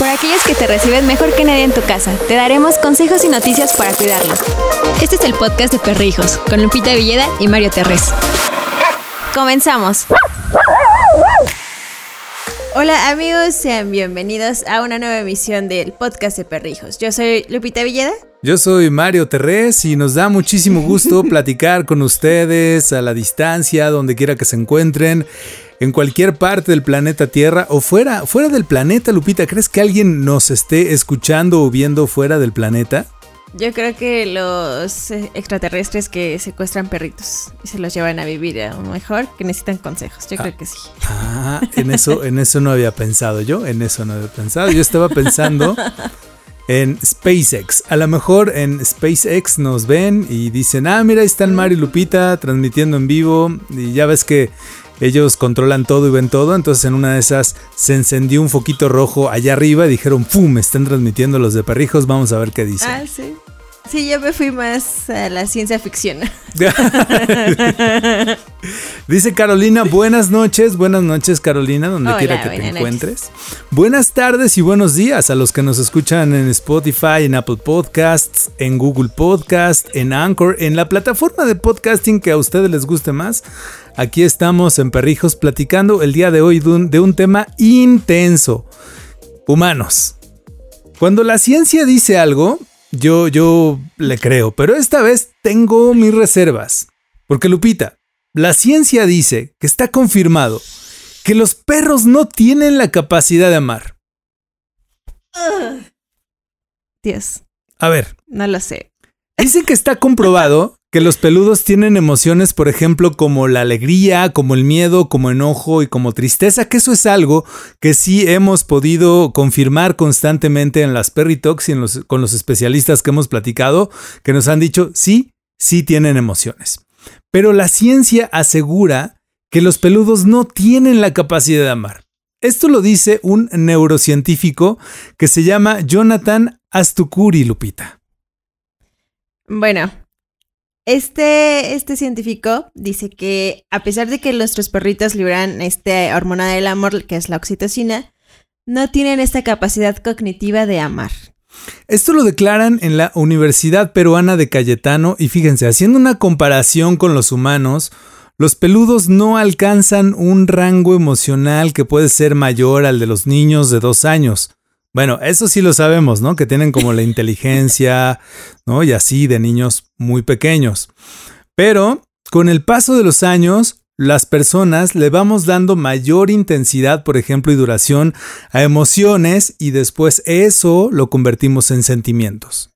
Por aquellos que te reciben mejor que nadie en tu casa, te daremos consejos y noticias para cuidarlos. Este es el podcast de Perrijos, con Lupita Villeda y Mario Terrés. Comenzamos. Hola amigos, sean bienvenidos a una nueva emisión del podcast de Perrijos. Yo soy Lupita Villeda. Yo soy Mario Terrés y nos da muchísimo gusto platicar con ustedes a la distancia, donde quiera que se encuentren, en cualquier parte del planeta Tierra o fuera, fuera del planeta, Lupita. ¿Crees que alguien nos esté escuchando o viendo fuera del planeta? Yo creo que los eh, extraterrestres que secuestran perritos y se los llevan a vivir a lo mejor, que necesitan consejos. Yo creo que sí. Ah, en eso, en eso no había pensado yo, en eso no había pensado. Yo estaba pensando en SpaceX. A lo mejor en SpaceX nos ven y dicen, ah, mira, ahí están Mario y Lupita transmitiendo en vivo. Y ya ves que ellos controlan todo y ven todo, entonces en una de esas se encendió un foquito rojo allá arriba y dijeron, ¡pum! Están transmitiendo los de perrijos, vamos a ver qué dicen. Ah, sí. Sí, yo me fui más a la ciencia ficción. Dice Carolina, buenas noches, buenas noches Carolina, donde quiera que te encuentres. Buenas tardes y buenos días a los que nos escuchan en Spotify, en Apple Podcasts, en Google Podcast, en Anchor, en la plataforma de podcasting que a ustedes les guste más. Aquí estamos en Perrijos platicando el día de hoy de un, tema intenso. Humanos. Cuando la ciencia dice algo, yo, yo le creo, pero esta vez tengo mis reservas. Porque Lupita, la ciencia dice que está confirmado que los perros no tienen la capacidad de amar. Dios. A ver. No lo sé. Dicen que está comprobado que los peludos tienen emociones, por ejemplo, como la alegría, como el miedo, como enojo y como tristeza, que eso es algo que sí hemos podido confirmar constantemente en las Perritox y con los especialistas que hemos platicado, que nos han dicho, sí, sí tienen emociones. Pero la ciencia asegura que los peludos no tienen la capacidad de amar. Esto lo dice un neurocientífico que se llama Jonathan Astukuri Lupita. Bueno, este, este científico dice que a pesar de que nuestros perritos liberan este hormona del amor, que es la oxitocina, no tienen esta capacidad cognitiva de amar. Esto lo declaran en la Universidad Peruana de Cayetano y fíjense, haciendo una comparación con los humanos, los peludos no alcanzan un rango emocional que puede ser mayor al de los niños de dos años. Bueno, eso sí lo sabemos, ¿no? Que tienen como la inteligencia, ¿no? Y así de niños muy pequeños. Pero con el paso de los años, las personas le vamos dando mayor intensidad, por ejemplo, y duración a emociones y después eso lo convertimos en sentimientos.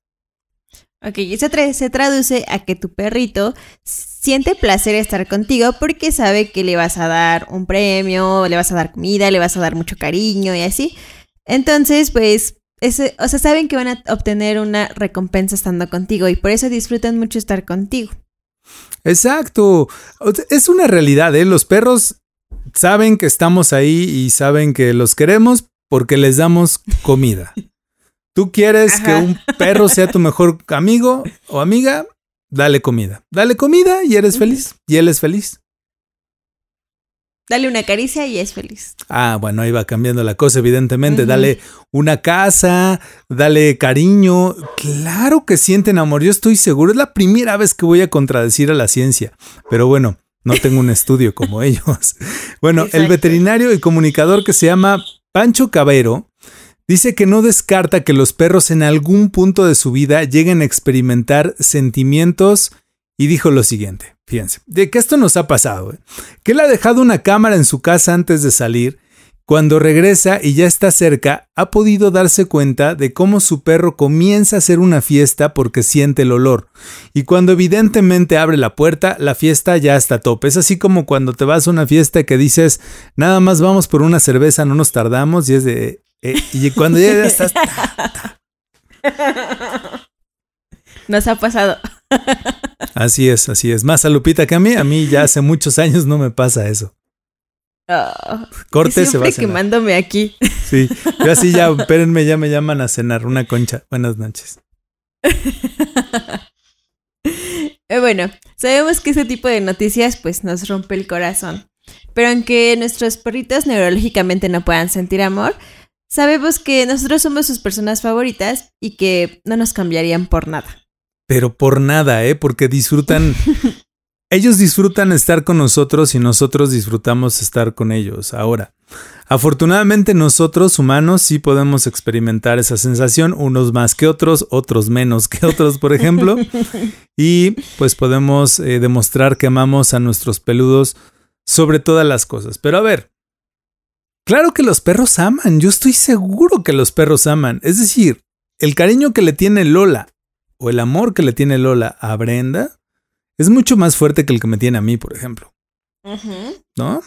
Ok, y se, se traduce a que tu perrito siente placer estar contigo porque sabe que le vas a dar un premio, le vas a dar comida, le vas a dar mucho cariño y así. Entonces, pues, ese, o sea, saben que van a obtener una recompensa estando contigo y por eso disfrutan mucho estar contigo. Exacto. Es una realidad, ¿eh? Los perros saben que estamos ahí y saben que los queremos porque les damos comida. Tú quieres que un perro sea tu mejor amigo o amiga, dale comida. Dale comida y eres feliz. Y él es feliz. Dale una caricia y es feliz. Ah, bueno, ahí va cambiando la cosa, evidentemente. Dale una casa, dale cariño. Claro que sienten amor, yo estoy seguro. Es la primera vez que voy a contradecir a la ciencia. Pero bueno, no tengo un estudio como ellos. Bueno, el veterinario y comunicador que se llama Pancho Cabero dice que no descarta que los perros en algún punto de su vida lleguen a experimentar sentimientos y dijo lo siguiente. Fíjense, de que esto nos ha pasado, ¿eh? que él ha dejado una cámara en su casa antes de salir. Cuando regresa y ya está cerca, ha podido darse cuenta de cómo su perro comienza a hacer una fiesta porque siente el olor. Y cuando evidentemente abre la puerta, la fiesta ya está a tope. Es así como cuando te vas a una fiesta que dices, nada más vamos por una cerveza, no nos tardamos, y es de... Eh, y cuando ya estás... Nos ha pasado. Así es, así es. Más a Lupita que a mí, a mí ya hace muchos años no me pasa eso. Oh, Corte se va a quemándome aquí. Sí, yo así ya, espérenme, ya me llaman a cenar una concha. Buenas noches. Eh, bueno, sabemos que ese tipo de noticias pues nos rompe el corazón. Pero aunque nuestros perritos neurológicamente no puedan sentir amor, sabemos que nosotros somos sus personas favoritas y que no nos cambiarían por nada. Pero por nada, ¿eh? Porque disfrutan... ellos disfrutan estar con nosotros y nosotros disfrutamos estar con ellos. Ahora, afortunadamente nosotros humanos sí podemos experimentar esa sensación, unos más que otros, otros menos que otros, por ejemplo. y pues podemos eh, demostrar que amamos a nuestros peludos sobre todas las cosas. Pero a ver, claro que los perros aman, yo estoy seguro que los perros aman. Es decir, el cariño que le tiene Lola o el amor que le tiene Lola a Brenda es mucho más fuerte que el que me tiene a mí, por ejemplo. ¿No?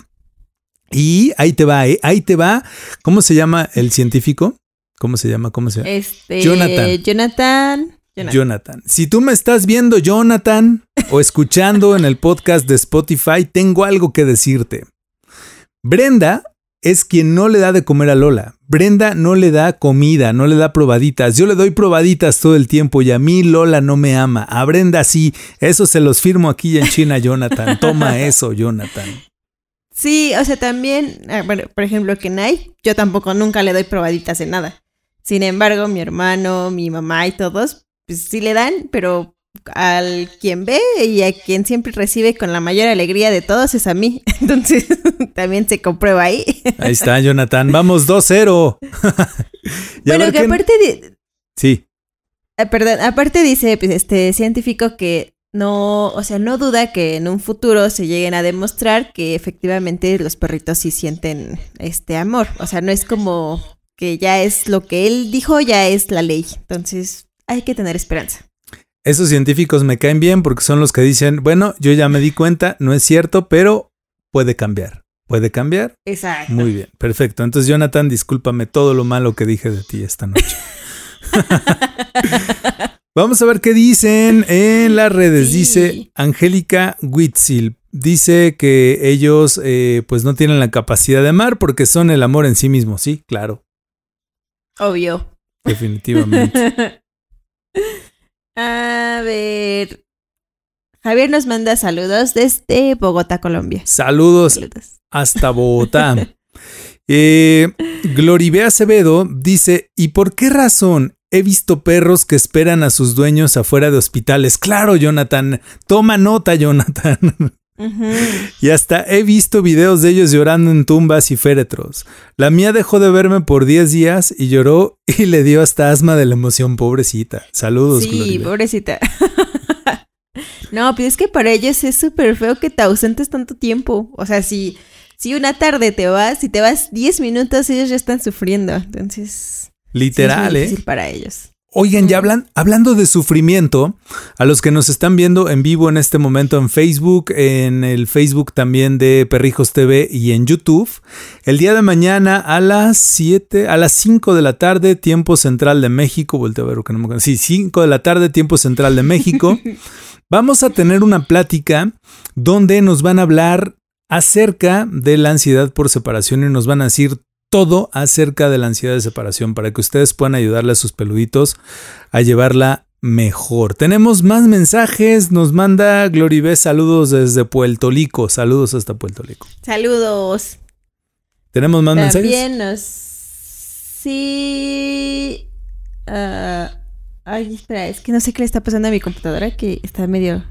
Y ahí te va, ¿eh? ahí te va. ¿Cómo se llama el científico? ¿Cómo se llama? ¿Cómo se llama? Este, Jonathan. Jonathan. Jonathan. Si tú me estás viendo, Jonathan, o escuchando en el podcast de Spotify, tengo algo que decirte. Brenda es quien no le da de comer a Lola. Brenda no le da comida, no le da probaditas. Yo le doy probaditas todo el tiempo y a mí Lola no me ama. A Brenda sí. Eso se los firmo aquí en China, Jonathan. Toma eso, Jonathan. Sí, o sea, también, ah, bueno, por ejemplo, que Nai, yo tampoco nunca le doy probaditas de nada. Sin embargo, mi hermano, mi mamá y todos, pues sí le dan, pero al quien ve y a quien siempre recibe con la mayor alegría de todos es a mí. Entonces también se comprueba ahí. Ahí está, Jonathan. Vamos 2-0. bueno, que aparte de... Sí. Ah, perdón, aparte dice pues, este científico que no, o sea, no duda que en un futuro se lleguen a demostrar que efectivamente los perritos sí sienten este amor. O sea, no es como que ya es lo que él dijo, ya es la ley. Entonces, hay que tener esperanza. Esos científicos me caen bien porque son los que dicen, bueno, yo ya me di cuenta, no es cierto, pero puede cambiar. ¿Puede cambiar? Exacto. Muy bien, perfecto. Entonces, Jonathan, discúlpame todo lo malo que dije de ti esta noche. Vamos a ver qué dicen en las redes. Dice Angélica Witzil. Dice que ellos eh, pues no tienen la capacidad de amar porque son el amor en sí mismo. Sí, claro. Obvio. Definitivamente. A ver. Javier nos manda saludos desde Bogotá, Colombia. Saludos, hasta Bogotá. eh, Gloribe Acevedo dice: ¿Y por qué razón he visto perros que esperan a sus dueños afuera de hospitales? Claro, Jonathan. Toma nota, Jonathan. Y hasta he visto videos de ellos llorando en tumbas y féretros. La mía dejó de verme por 10 días y lloró y le dio hasta asma de la emoción, pobrecita. Saludos, Sí, pobrecita. no, pues es que para ellos es súper feo que te ausentes tanto tiempo. O sea, si, si una tarde te vas, si te vas 10 minutos, ellos ya están sufriendo. Entonces. Literal, es ¿eh? difícil para ellos. Oigan, ya hablan, hablando de sufrimiento, a los que nos están viendo en vivo en este momento en Facebook, en el Facebook también de Perrijos TV y en YouTube, el día de mañana a las 7, a las 5 de la tarde, tiempo central de México, volteo a ver que no me Sí, 5 de la tarde, tiempo central de México, vamos a tener una plática donde nos van a hablar acerca de la ansiedad por separación y nos van a decir todo acerca de la ansiedad de separación para que ustedes puedan ayudarle a sus peluditos a llevarla mejor. Tenemos más mensajes, nos manda Gloribé saludos desde Puerto Rico, saludos hasta Puerto Rico. Saludos. ¿Tenemos más mensajes? También nos... Sí... ah, ay, espera, es que no sé qué le está pasando a mi computadora que está medio...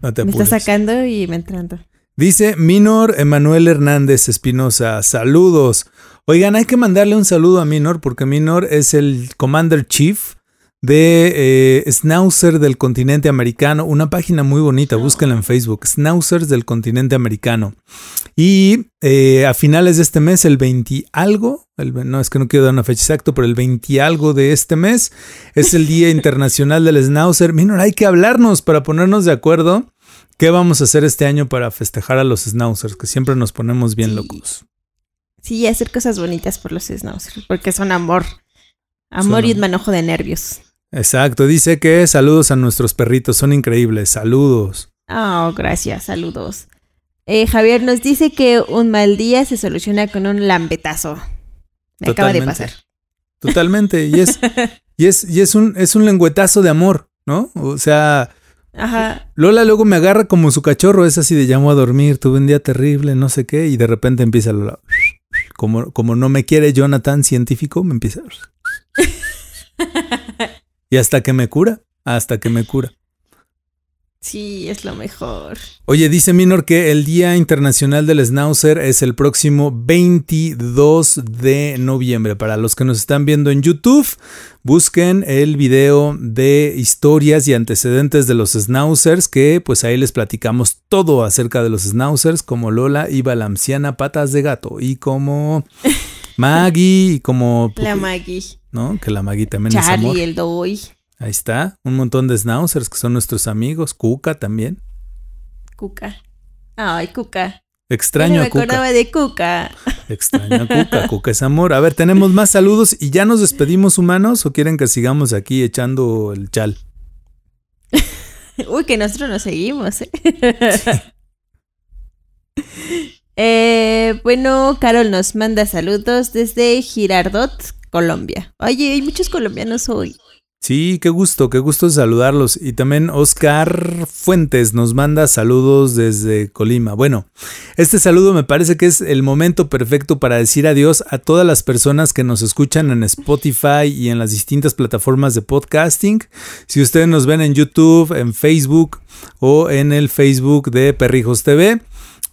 No te me está sacando y me entrando. Dice Minor Emanuel Hernández Espinosa, saludos. Oigan, hay que mandarle un saludo a Minor porque Minor es el Commander Chief de eh, del continente americano, una página muy bonita, búsquenla en Facebook, Schnauzers del continente americano. Y eh, a finales de este mes, el 20 algo, el, no es que no quiero dar una fecha exacta, pero el 20 algo de este mes es el Día Internacional del Schnauzer. Minor, hay que hablarnos para ponernos de acuerdo qué vamos a hacer este año para festejar a los Schnauzers, que siempre nos ponemos bien Sí. locos. Sí, hacer cosas bonitas por los schnauzers, porque son amor. Amor Son y un manojo de nervios. Exacto, dice que saludos a nuestros perritos, son increíbles, saludos. Oh, gracias, saludos. Eh, Javier nos dice que un mal día se soluciona con un lambetazo. Me acaba de pasar. Totalmente, y es, y es, y es un, es un lengüetazo de amor, ¿no? O sea, Ajá. Lola luego me agarra como su cachorro, es así de llamo a dormir, tuve un día terrible, no sé qué, y de repente empieza Lola. como, como no me quiere Jonathan científico, me empieza... y hasta que me cura, hasta que me cura. Sí, es lo mejor. Oye, dice Minor que el Día Internacional del Schnauzer es el próximo 22 de noviembre. Para los que nos están viendo en YouTube, busquen el video de historias y antecedentes de los Schnauzers, que pues ahí les platicamos todo acerca de los Schnauzers, como Lola y Balamciana Patas de Gato, y como Maggie, y como... La Maggie. ¿No? Que la Maggie también Charlie, es amor. el Doy. Ahí está, un montón de schnauzers que son nuestros amigos, Cuca también. Cuca. Ay, Cuca. Extraño no a me Cuca. acordaba de Cuca. Extraño a Cuca, Cuca es amor. A ver, tenemos más saludos y ya nos despedimos humanos o quieren que sigamos aquí echando el chal. Uy, que nosotros nos seguimos, ¿eh? Eh, bueno, Carol nos manda saludos desde Girardot, Colombia. Oye, hay muchos colombianos hoy. Sí, qué gusto, qué gusto saludarlos. Y también Oscar Fuentes nos manda saludos desde Colima. Bueno, este saludo me parece que es el momento perfecto para decir adiós a todas las personas que nos escuchan en Spotify y en las distintas plataformas de podcasting. Si ustedes nos ven en YouTube, en Facebook o en el Facebook de Perrijos TV.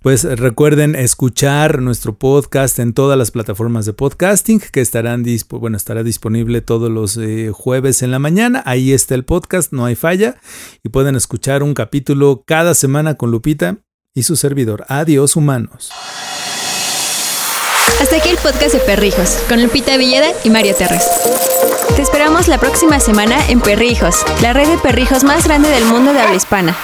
Pues recuerden escuchar nuestro podcast en todas las plataformas de podcasting que estarán bueno, estará disponible todos los eh, jueves en la mañana. Ahí está el podcast, no hay falla. Y pueden escuchar un capítulo cada semana con Lupita y su servidor. Adiós, humanos. Hasta aquí el podcast de Perrijos, con Lupita Villeda y Mario Terres. Te esperamos la próxima semana en Perrijos, la red de perrijos más grande del mundo de habla hispana.